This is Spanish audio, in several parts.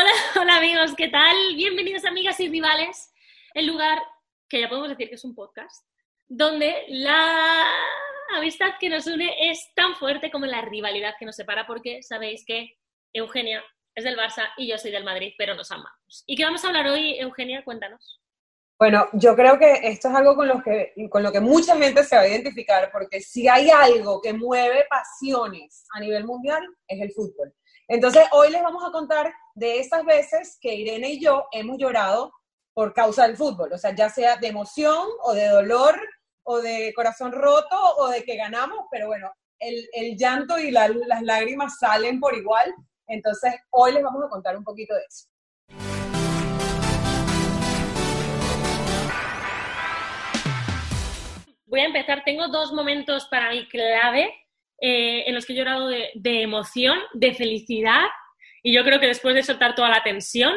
Hola, hola amigos, ¿qué tal? Bienvenidos amigas y rivales, el lugar que ya podemos decir que es un podcast, donde la amistad que nos une es tan fuerte como la rivalidad que nos separa, porque sabéis que Eugenia es del Barça y yo soy del Madrid, pero nos amamos. ¿Y qué vamos a hablar hoy, Eugenia? Cuéntanos. Bueno, yo creo que esto es algo con lo, que, con lo que mucha gente se va a identificar, porque si hay algo que mueve pasiones a nivel mundial, es el fútbol. Entonces, hoy les vamos a contar de esas veces que Irene y yo hemos llorado por causa del fútbol, o sea, ya sea de emoción o de dolor o de corazón roto o de que ganamos, pero bueno, el, el llanto y las lágrimas salen por igual. Entonces, hoy les vamos a contar un poquito de eso. voy a empezar. Tengo dos momentos para mí clave eh, en los que he llorado de, emoción, de felicidad, y yo creo que después de soltar toda la tensión.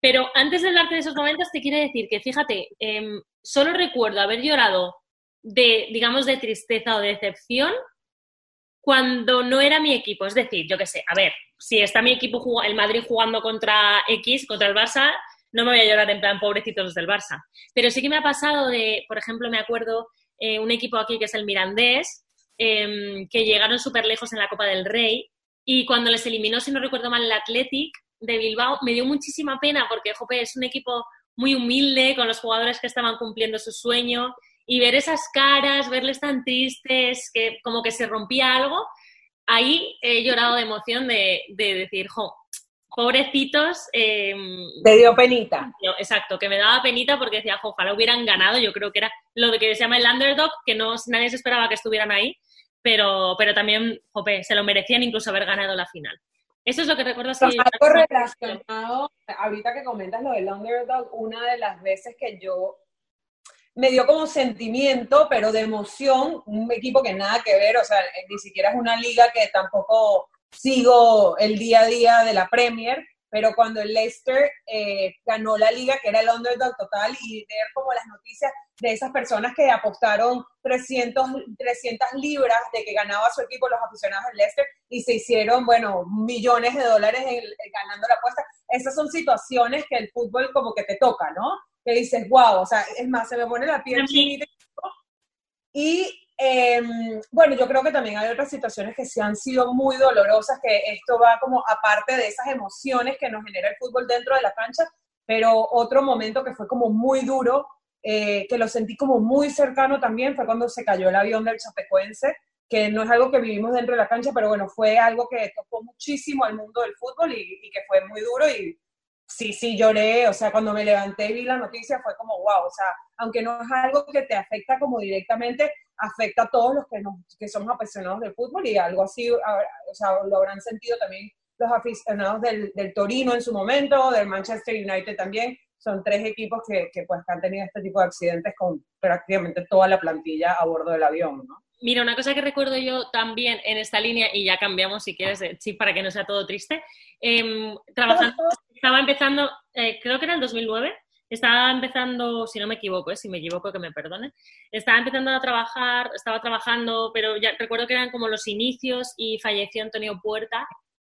Pero antes de hablarte de esos momentos, te quiero decir que, fíjate, em, solo recuerdo haber llorado de, digamos, de tristeza o de decepción cuando no era mi equipo. Es decir, yo qué sé, a ver, si está mi equipo, el Madrid jugando contra X, contra el Barça, no me voy a llorar en plan pobrecitos del Barça. Pero sí que me ha pasado de, por ejemplo, me acuerdo eh, un equipo aquí que es el Mirandés, em, que llegaron súper lejos en la Copa del Rey y cuando les eliminó, si no recuerdo mal, el Athletic de Bilbao, me dio muchísima pena porque, jope, es un equipo muy humilde con los jugadores que estaban cumpliendo su sueño y ver esas caras, verles tan tristes, que como que se rompía algo, ahí he llorado de emoción de, de decir, jo, pobrecitos. Eh, Te dio penita. Exacto, que me daba penita porque decía, ojalá hubieran ganado. Yo creo que era lo que se llama el underdog, que no nadie se esperaba que estuvieran ahí, pero, pero también, jope, se lo merecían incluso haber ganado la final. Eso es lo que recuerdo así. Algo relacionado, ahorita que comentas lo del underdog, una de las veces que yo me dio como sentimiento, pero de emoción, un equipo que nada que ver, o sea, ni siquiera es una liga que tampoco sigo el día a día de la Premier, pero cuando el Leicester eh, ganó la liga, que era el underdog total, y ver como las noticias de esas personas que apostaron 300, 300 libras de que ganaba su equipo los aficionados del Leicester y se hicieron, bueno, millones de dólares ganando la apuesta. Esas son situaciones que el fútbol como que te toca, ¿no? Que dices, wow, o sea, es más, se me pone la piel chinita. Y Em, bueno, yo creo que también hay otras situaciones que sí han sido muy dolorosas, que esto va como aparte de esas emociones que nos genera el fútbol dentro de la cancha, pero otro momento que fue como muy duro, eh, que lo sentí como muy cercano también, fue cuando se cayó el avión del Chapecoense, que no es algo que vivimos dentro de la cancha, pero bueno, fue algo que tocó muchísimo al mundo del fútbol y, y que fue muy duro y sí, sí lloré, o sea, cuando me levanté y vi la noticia fue como, wow, o sea, aunque no es algo que te afecta como directamente, afecta a todos los que, nos, que somos apasionados del fútbol y algo así, o sea, lo habrán sentido también los aficionados del, del, Torino en su momento, del Manchester United también, son tres equipos que, que, pues, han tenido este tipo de accidentes con prácticamente toda la plantilla a bordo del avión, ¿no? Mira, una cosa que recuerdo yo también en esta línea, y ya cambiamos si quieres de chip para que no sea todo triste, eh, trabajando, estaba empezando, eh, creo que era el 2009, estaba empezando, si no me equivoco, eh, si me equivoco que me perdone, estaba empezando a trabajar, estaba trabajando, pero ya recuerdo que eran como los inicios y falleció Antonio Puerta.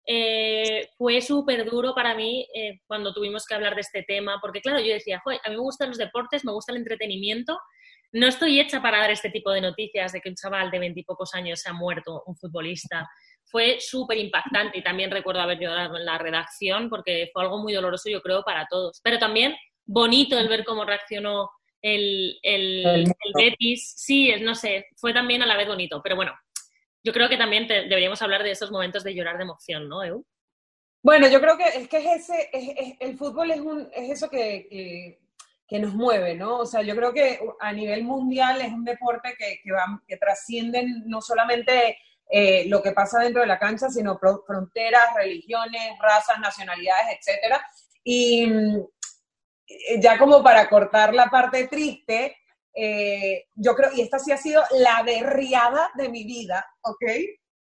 Eh, fue súper duro para mí eh, cuando tuvimos que hablar de este tema, porque claro, yo decía, a mí me gustan los deportes, me gusta el entretenimiento, no estoy hecha para dar este tipo de noticias de que un chaval de veintipocos años se ha muerto, un futbolista. Fue súper impactante y también recuerdo haber llorado en la redacción porque fue algo muy doloroso, yo creo, para todos. Pero también bonito el ver cómo reaccionó el, el, Betis. Sí, no sé, fue también a la vez bonito. Pero bueno, yo creo que también deberíamos hablar de esos momentos de llorar de emoción, ¿no, Eu? Bueno, yo creo que es que es ese, es, el fútbol es, un, es eso que, que, nos mueve, ¿no? O sea, yo creo que a nivel mundial es un deporte que, que, va, que trasciende no solamente eh, lo que pasa dentro de la cancha, sino fronteras, religiones, razas, nacionalidades, etcétera. Y, eh, ya como para cortar la parte triste, eh, yo creo, y esta sí ha sido la derriada de mi vida, ¿ok?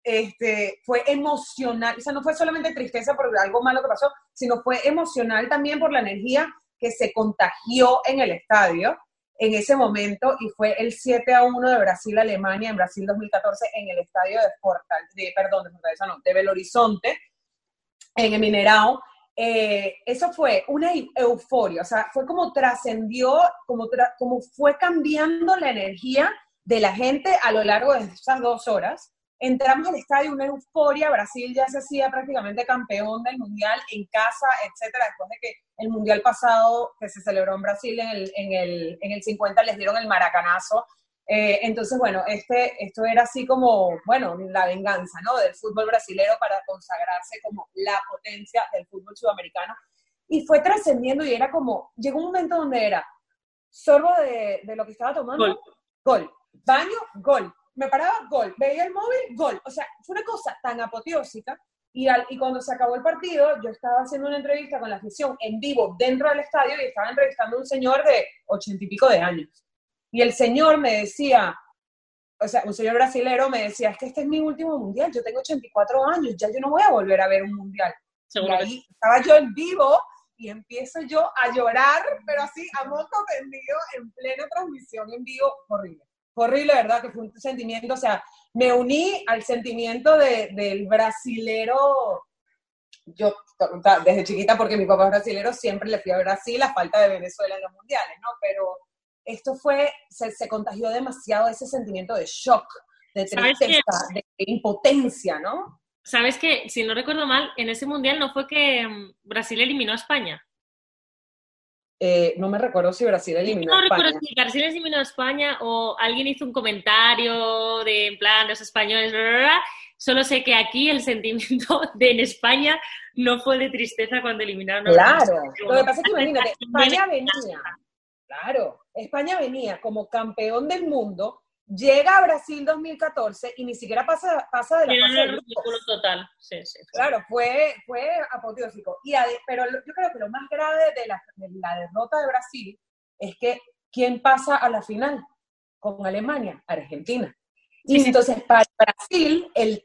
Este, fue emocional, o sea, no fue solamente tristeza por algo malo que pasó, sino fue emocional también por la energía que se contagió en el estadio en ese momento y fue el 7 a 1 de Brasil-Alemania en Brasil 2014 en el estadio de Fortal, de, perdón, de Fortaleza no, de Belo Horizonte, en el Minerao, eh, eso fue una euforia, o sea, fue como trascendió, como, como fue cambiando la energía de la gente a lo largo de esas dos horas. Entramos al estadio, una euforia, Brasil ya se hacía prácticamente campeón del Mundial en casa, etcétera, después de que el Mundial pasado que se celebró en Brasil en el, en el, en el 50 les dieron el maracanazo. Eh, entonces, bueno, este, esto era así como, bueno, la venganza, ¿no? Del fútbol brasilero para consagrarse como la potencia del fútbol sudamericano. Y fue trascendiendo y era como, llegó un momento donde era sorbo de, de lo que estaba tomando, gol. gol. Baño, gol. Me paraba, gol. Veía el móvil, gol. O sea, fue una cosa tan apoteósica. Y, al, y cuando se acabó el partido, yo estaba haciendo una entrevista con la afición en vivo dentro del estadio y estaba entrevistando a un señor de ochenta y pico de años. Y el señor me decía, o sea, un señor brasilero me decía, es que este es mi último mundial, yo tengo 84 años, ya yo no voy a volver a ver un mundial. y ahí estaba yo en vivo y empiezo yo a llorar, pero así a moco tendido, en plena transmisión en vivo, horrible horrible, ¿verdad? Que fue un sentimiento, o sea, me uní al sentimiento de, del brasilero, yo desde chiquita, porque mi papá es brasilero, siempre le fui a Brasil a falta de Venezuela en los mundiales, ¿no? Pero esto fue, se, se contagió demasiado ese sentimiento de shock, de tristeza, de impotencia, ¿no? Sabes que, si no recuerdo mal, en ese mundial no fue que mm, Brasil eliminó a España. Eh, no me recuerdo si Brasil eliminó no a España. No recuerdo si Brasil eliminó a España o alguien hizo un comentario de, en plan, los españoles, Solo sé que aquí el sentimiento de en España no fue de tristeza cuando eliminaron a Claro, lo que pasa es que imagínate, España venía, claro, España venía como campeón del mundo llega a Brasil 2014 y ni siquiera pasa, pasa de la fase total, Claro, fue, fue apoteósico. Y pero yo creo que lo más grave de la, derrota de Brasil es que ¿quién pasa a la final con Alemania? Argentina. Y entonces para Brasil el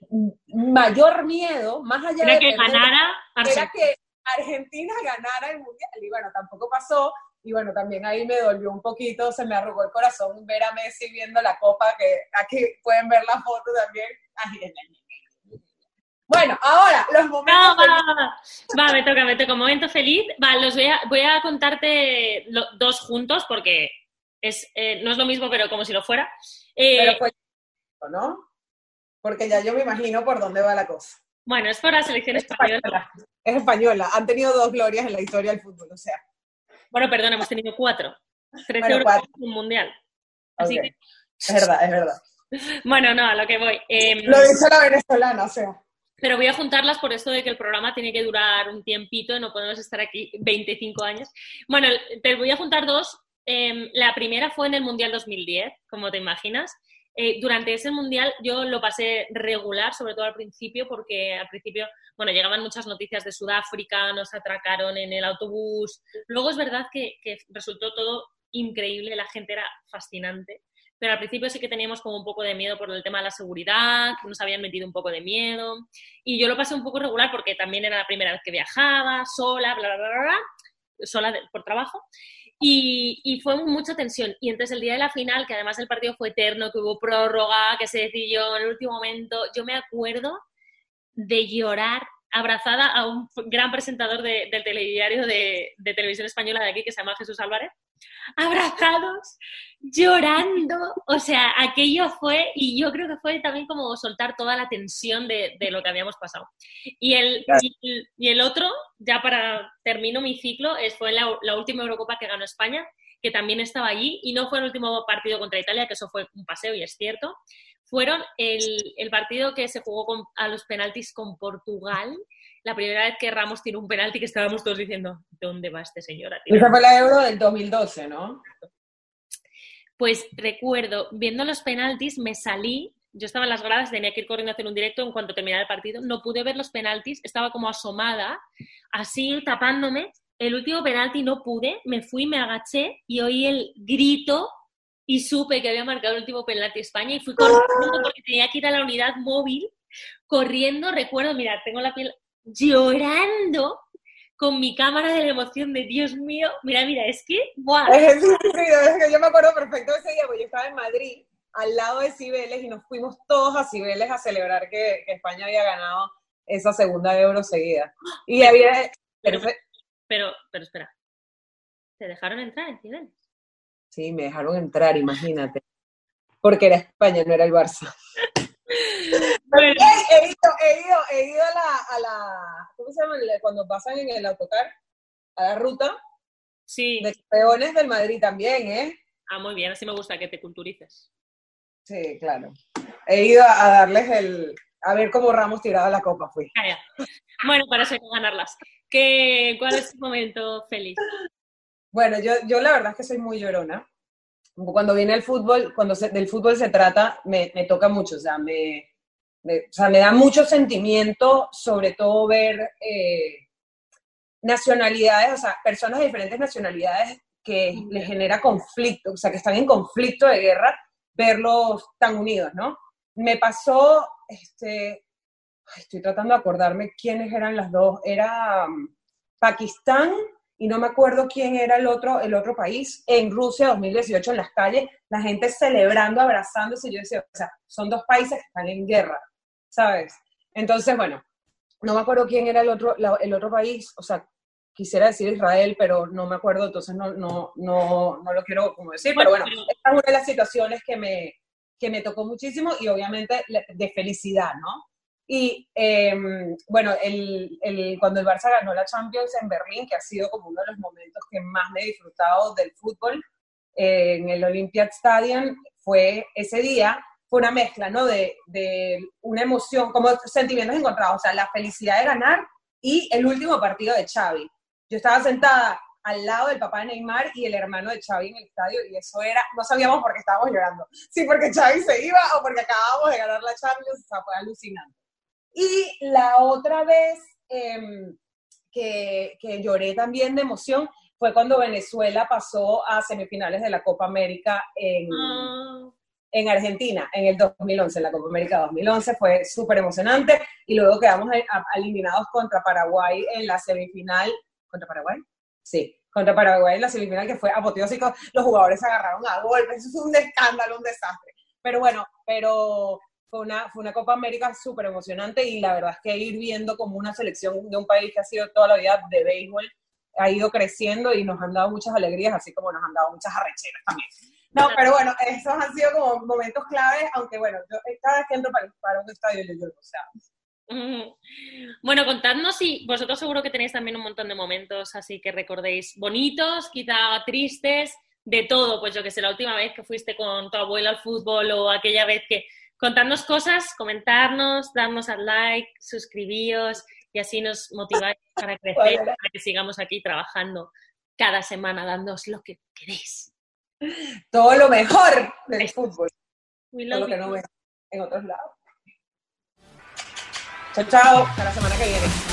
mayor miedo, más allá de que ganara, era que Argentina ganara el mundial. Y bueno, tampoco pasó, y bueno, también ahí me dolió un poquito, se me arrugó el corazón ver a Messi viendo la copa, que aquí pueden ver la foto también. Bueno, ahora, los momentos. va, me toca, me toca. Momento feliz. Va, los voy a, voy a contarte dos juntos porque es, eh, no es lo mismo, pero como si lo fuera. Eh, pero ¿no? Porque ya yo me imagino por dónde va la cosa. Bueno, es por la selección española. Es española. Han tenido dos glorias en la historia del fútbol, o sea. Bueno, perdón, hemos tenido cuatro. Trece bueno, cuatro. un mundial. Así que... Es verdad, es verdad. Bueno, no, a lo que voy. Eh, lo dice la venezolana, o sea. Pero voy a juntarlas por esto de que el programa tiene que durar un tiempito, no podemos estar aquí 25 años. Bueno, te voy a juntar dos. Eh, la primera fue en el Mundial 2010, como te imaginas. Eh, durante ese mundial yo lo pasé regular, sobre todo al principio, porque al principio, bueno, llegaban muchas noticias de Sudáfrica, nos atracaron en el autobús. Luego es verdad que, resultó todo increíble, la gente era fascinante, pero al principio sí que teníamos como un poco de miedo por el tema de la seguridad, que nos habían metido un poco de miedo. Y yo lo pasé un poco regular porque también era la primera vez que viajaba, sola, bla, bla, bla, bla, sola por trabajo. Y, fue mucha tensión. Y entonces el día de la final, que además el partido fue eterno, que hubo prórroga, que se decidió en el último momento, yo me acuerdo de llorar abrazada a un gran presentador del telediario de, de televisión española de aquí, que se llama Jesús Álvarez, abrazados, llorando. O sea, aquello fue, y yo creo que fue también como soltar toda la tensión de, lo que habíamos pasado. Y el, y, el otro, ya para termino mi ciclo, es, fue la, la última Eurocopa que ganó España, que también estaba allí, y no fue el último partido contra Italia, que eso fue un paseo y es cierto. Fueron el, el partido que se jugó a los penaltis con Portugal, la primera vez que Ramos tiene un penalti que estábamos todos diciendo, ¿dónde va este señor? Esa fue la Euro del 2012, ¿no? Pues recuerdo, viendo los penaltis, me salí, yo estaba en las gradas, tenía que ir corriendo a hacer un directo en cuanto terminara el partido, no pude ver los penaltis, estaba como asomada, así tapándome. El último penalti no pude, me fui, me agaché y oí el grito y supe que había marcado el último penalti España y fui corriendo porque tenía que ir a la unidad móvil corriendo, recuerdo, mira, tengo la piel llorando con mi cámara de la emoción de Dios mío, mira, mira, es que, ¡buah! Es, que yo me acuerdo perfecto ese día, porque yo estaba en Madrid, al lado de Cibeles, y nos fuimos todos a Cibeles a celebrar que, España había ganado esa segunda euro seguida. Y había, Pero, pero, pero espera, ¿te dejaron entrar en Cibeles? Sí, me dejaron entrar, imagínate. Porque era España, no era el Barça. He, ido, he, ido, he ido a la, a la, ¿cómo se llama? Cuando pasan en el autocar, a la ruta. Sí. De peones del Madrid también, ¿eh? Ah, muy bien, así me gusta que te culturices. Sí, claro. He ido a darles el, a ver cómo Ramos tiraba la copa, fui. Bueno, para eso hay que ganarlas. ¿Qué, ¿Cuál es tu momento feliz? Bueno, yo, yo la verdad es que soy muy llorona. Cuando viene el fútbol, cuando del fútbol se trata, me, me toca mucho, o sea, me, o sea, me da mucho sentimiento, sobre todo ver eh, nacionalidades, o sea, personas de diferentes nacionalidades que les genera conflicto, o sea, que están en conflicto de guerra, verlos tan unidos, ¿no? Me pasó, este, estoy tratando de acordarme quiénes eran las dos, era um, Pakistán y no me acuerdo quién era el otro, el otro país, en Rusia 2018 en las calles, la gente celebrando, abrazándose, yo decía, o sea, son dos países que están en guerra, ¿sabes? Entonces, bueno, no me acuerdo quién era el otro, el otro país, o sea, quisiera decir Israel, pero no me acuerdo, entonces no, no, no, no lo quiero como decir, pero bueno, esta es una de las situaciones que me, que me tocó muchísimo y obviamente de felicidad, ¿no? Y em, bueno, el, el, cuando el Barça ganó la Champions en Berlín, que ha sido como uno de los momentos que más me he disfrutado del fútbol, eh, en el Olympic Stadium, fue ese día, fue una mezcla, ¿no? De, de una emoción, como sentimientos encontrados, o sea, la felicidad de ganar y el último partido de Xavi. Yo estaba sentada al lado del papá de Neymar y el hermano de Xavi en el estadio y eso era, no sabíamos por qué estábamos llorando, si porque Xavi se iba o porque acabábamos de ganar la Champions, o sea, fue alucinante. Y la otra vez em, que, que, lloré también de emoción fue cuando Venezuela pasó a semifinales de la Copa América en, ah. En Argentina, en el 2011, la Copa América 2011, fue súper emocionante y luego quedamos eliminados contra Paraguay en la semifinal ¿Contra Paraguay? Sí, contra Paraguay en la semifinal que fue apoteósico. Los jugadores se agarraron a golpes, eso es un escándalo, un desastre. Pero bueno, pero fue una, fue una Copa América súper emocionante y la verdad es que ir viendo como una selección de un país que ha sido toda la vida de béisbol ha ido creciendo y nos han dado muchas alegrías, así como nos han dado muchas arrecheras también. No, pero bueno, esos han sido como momentos claves, aunque bueno, yo cada vez que entro para, para un estadio yo lloro, o sea, bueno, contadnos si vosotros seguro que tenéis también un montón de momentos así que recordéis bonitos, quizá tristes, de todo, pues yo que sé, la última vez que fuiste con tu abuela al fútbol o aquella vez que contadnos cosas, comentarnos, darnos al like, suscribíos y así nos motiváis para crecer, para que sigamos aquí trabajando cada semana, dándoos lo que queréis. Todo lo mejor del fútbol. Todo lo que no ves en otros lados. Chao, chao. Hasta la semana que viene.